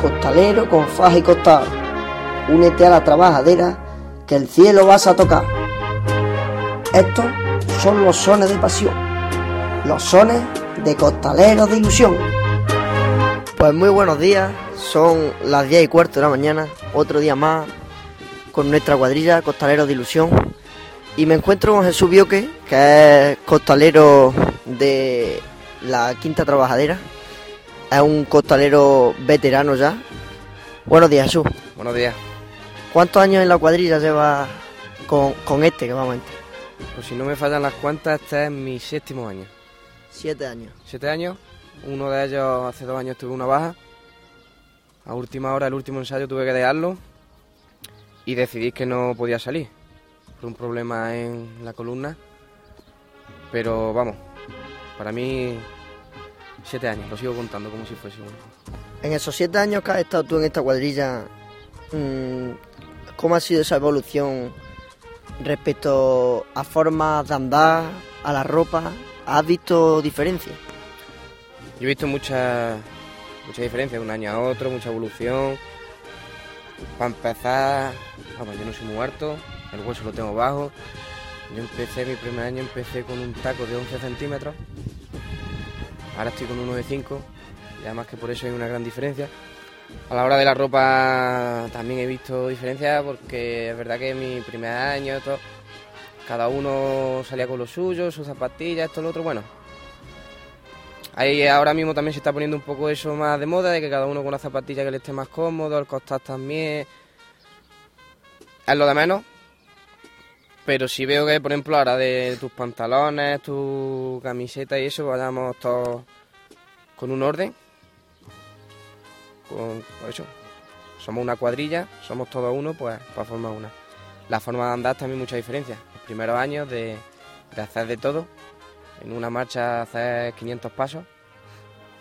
Costalero con faja y costado. Únete a la trabajadera que el cielo vas a tocar. Estos son los sones de pasión, los sones de costaleros de ilusión. Pues muy buenos días, son las 10 y cuarto de la mañana, otro día más con nuestra cuadrilla Costaleros de Ilusión. Y me encuentro con Jesús Bioque, que es costalero de la Quinta Trabajadera, es un costalero veterano ya. Buenos días, Jesús. Buenos días. ¿Cuántos años en la cuadrilla lleva con, con este que vamos a entrar? Pues si no me fallan las cuentas, este es mi séptimo año. Siete años. Siete años. Uno de ellos hace dos años tuve una baja. A última hora, el último ensayo, tuve que dejarlo. Y decidí que no podía salir. Por un problema en la columna. Pero vamos, para mí Siete años, lo sigo contando como si fuese uno. En esos siete años que has estado tú en esta cuadrilla, mmm, ¿cómo ha sido esa evolución respecto a formas de andar, a la ropa? ¿Has visto diferencias? Yo he visto muchas mucha diferencias de un año a otro, mucha evolución. Para empezar, vamos, yo no soy muy alto, el hueso lo tengo bajo. Yo empecé, mi primer año empecé con un taco de 11 centímetros Ahora estoy con uno de 5 y además que por eso hay una gran diferencia. A la hora de la ropa también he visto diferencias porque es verdad que en mi primer año todo, cada uno salía con lo suyo, sus zapatillas, esto, lo otro, bueno. Ahí ahora mismo también se está poniendo un poco eso más de moda, de que cada uno con una zapatilla que le esté más cómodo, el costar también. Es lo de menos. Pero si veo que, por ejemplo, ahora de tus pantalones, tu camiseta y eso, vayamos todos con un orden. Con, pues eso. Somos una cuadrilla, somos todos uno, pues para formar una. La forma de andar también mucha diferencia. Los primeros años de, hacer de todo. En una marcha hacer 500 pasos,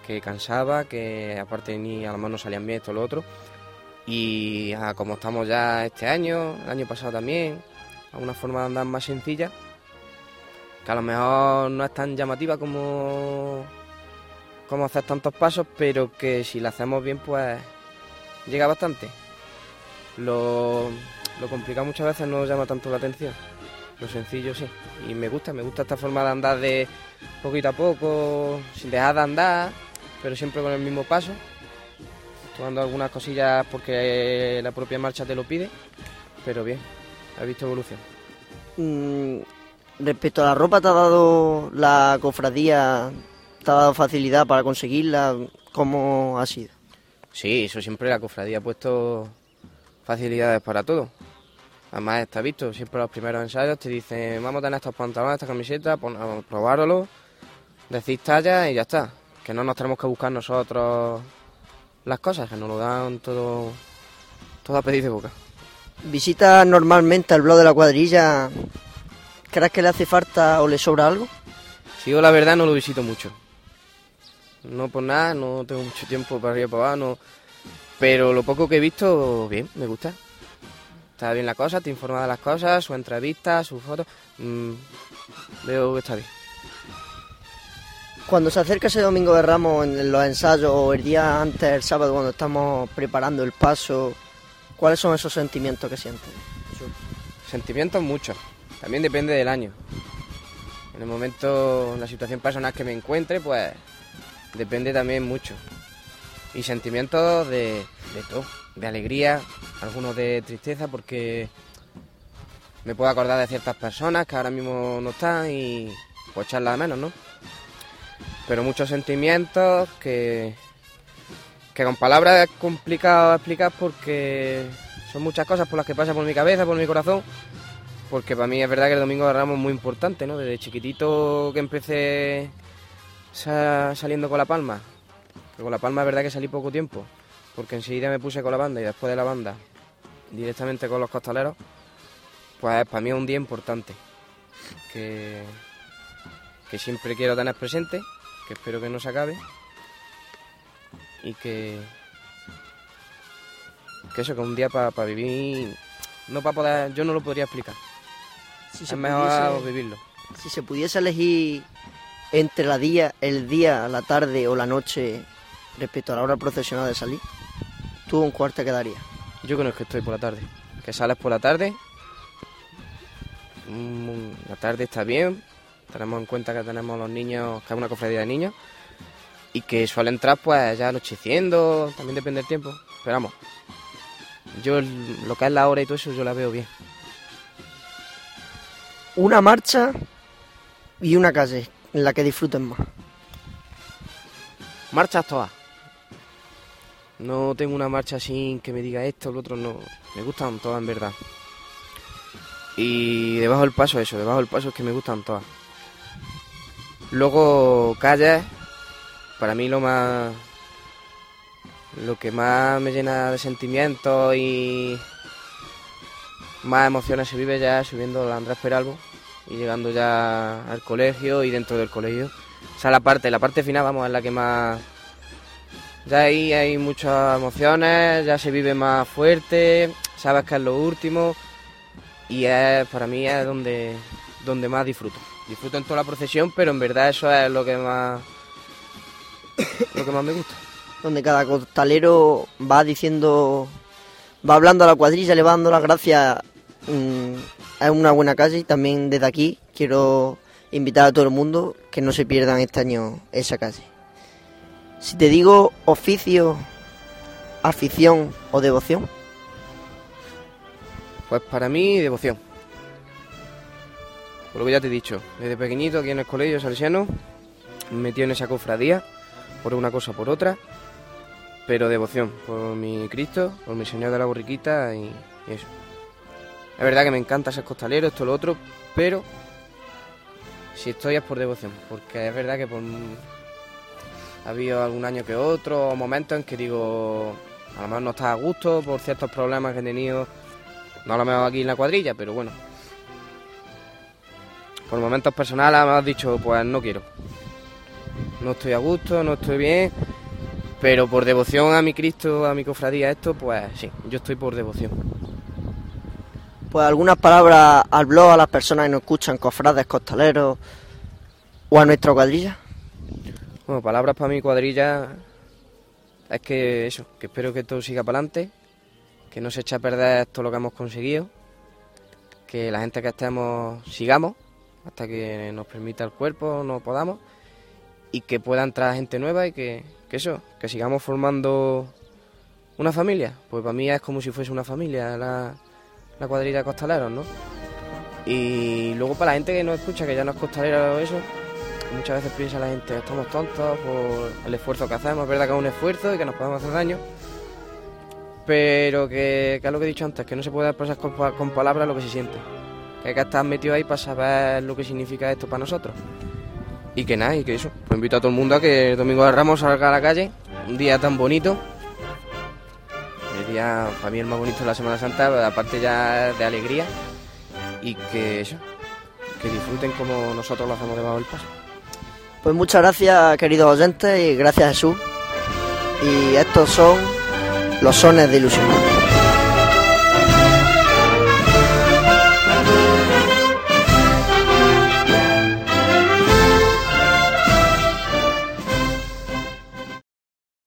que cansaba, que aparte ni a lo mejor no salían bien esto o lo otro. Y ah, como estamos ya este año, el año pasado también, a una forma de andar más sencilla, que a lo mejor no es tan llamativa como, como hacer tantos pasos, pero que si la hacemos bien, pues llega bastante. Lo, lo complicado muchas veces no llama tanto la atención, lo sencillo sí. Y me gusta, me gusta esta forma de andar de poquito a poco, sin dejar de andar, pero siempre con el mismo paso, tomando algunas cosillas porque la propia marcha te lo pide, pero bien. ¿Has visto evolución? Mm, respecto a la ropa, ¿te ha dado la cofradía, te ha dado facilidad para conseguirla? ¿Cómo ha sido? Sí, eso siempre la cofradía ha puesto facilidades para todo. Además está visto, siempre los primeros ensayos te dicen, vamos a tener estos pantalones, esta camiseta, probároslo, decís talla y ya está. Que no nos tenemos que buscar nosotros las cosas, que nos lo dan todo, todo a pedir de boca. ¿Visita normalmente el blog de la cuadrilla? ¿Crees que le hace falta o le sobra algo? Si yo la verdad no lo visito mucho. No por nada, no tengo mucho tiempo para arriba y para abajo, pero lo poco que he visto, bien, me gusta. Está bien la cosa, te informa de las cosas, su entrevista, sus fotos. Mmm, veo que está bien. Cuando se acerca ese domingo de Ramos en los ensayos o el día antes, el sábado, cuando estamos preparando el paso, ¿Cuáles son esos sentimientos que sientes? Sentimientos muchos. También depende del año. En el momento, en la situación personal que me encuentre, pues depende también mucho. Y sentimientos de, de todo. De alegría, algunos de tristeza, porque me puedo acordar de ciertas personas que ahora mismo no están y pues echarlas de menos, ¿no? Pero muchos sentimientos que que con palabras es complicado explicar porque son muchas cosas por las que pasa por mi cabeza, por mi corazón, porque para mí es verdad que el Domingo de Ramos es muy importante, ¿no? Desde chiquitito que empecé saliendo con La Palma, que con La Palma es verdad que salí poco tiempo, porque enseguida me puse con la banda y después de la banda directamente con los costaleros, pues para mí es un día importante, que, que siempre quiero tener presente, que espero que no se acabe y que, que eso, que un día para vivir, no para poder, yo no lo podría explicar. Si es mejor vivirlo. Si se pudiese elegir entre la día, el día, la tarde o la noche respecto a la hora procesional de salir, ¿tú un cuarto quedaría? Yo creo que estoy por la tarde. Que sales por la tarde. Mm, la tarde está bien. Tenemos en cuenta que tenemos los niños, que es una cofradía de niños. Y que suele entrar pues ya anocheciendo, también depende del tiempo. Pero vamos, yo lo que es la hora y todo eso yo la veo bien. Una marcha y una calle en la que disfruten más. Marchas todas. No tengo una marcha así que me diga esto o lo otro, no. Me gustan todas en verdad. Y debajo del paso eso, debajo del paso es que me gustan todas. Luego calles, para mí lo más... Lo que más me llena de sentimientos y más emociones se vive ya subiendo la Andrés Peralbo y llegando ya al colegio y dentro del colegio. O sea, la parte, la parte final, vamos, es la que más ya ahí hay muchas emociones, ya se vive más fuerte, sabes que es lo último y es, para mí es donde, donde más disfruto. Disfruto en toda la procesión, pero en verdad eso es lo que más, lo que más me gusta. Donde cada costalero va diciendo, va hablando a la cuadrilla, le va dando las gracias mm, es una buena calle y también desde aquí quiero invitar a todo el mundo que no se pierdan este año esa calle. Si te digo oficio, afición o devoción. Pues para mí, devoción. Por lo que ya te he dicho, desde pequeñito aquí en el colegio salesiano, me metido en esa cofradía, por una cosa por otra, pero devoción, por mi Cristo, por mi Señor de la Borriquita y, eso. Es verdad que me encanta ser costalero, esto lo otro, pero si estoy es por devoción, porque es verdad que por ha habido algún año que otro, momentos en que digo, a lo mejor no está a gusto por ciertos problemas que he tenido, no lo mejor aquí en la cuadrilla, pero bueno. Por momentos personales me has dicho, pues no quiero. No estoy a gusto, no estoy bien, pero por devoción a mi Cristo, a mi cofradía, esto, pues sí, yo estoy por devoción. Pues algunas palabras al blog a las personas que nos escuchan, cofrades, costaleros o a nuestra cuadrilla. Bueno, palabras para mi cuadrilla es que eso, que espero que todo siga para adelante, que no se eche a perder todo lo que hemos conseguido, que la gente que estemos sigamos hasta que nos permita el cuerpo, no podamos, y que pueda entrar gente nueva y que, eso, que sigamos formando una familia. Pues para mí es como si fuese una familia la, la cuadrilla de costaleros, ¿no? Y luego para la gente que nos escucha, que ya no es costalera o eso, Muchas veces piensa la gente, estamos tontos por el esfuerzo que hacemos, es verdad que es un esfuerzo y que nos podemos hacer daño, pero que, que es lo que he dicho antes, que no se puede expresar con, palabras lo que se siente, que hay que estar metido ahí para saber lo que significa esto para nosotros. Y que nada, y que eso, pues invito a todo el mundo a que el domingo de Ramos salga a la calle, un día tan bonito, el día para mí el más bonito de la Semana Santa, aparte ya de alegría, y que eso, que disfruten como nosotros lo hacemos debajo del paso. Pues muchas gracias, queridos oyentes, y gracias Jesús. Y estos son los sones de ilusión.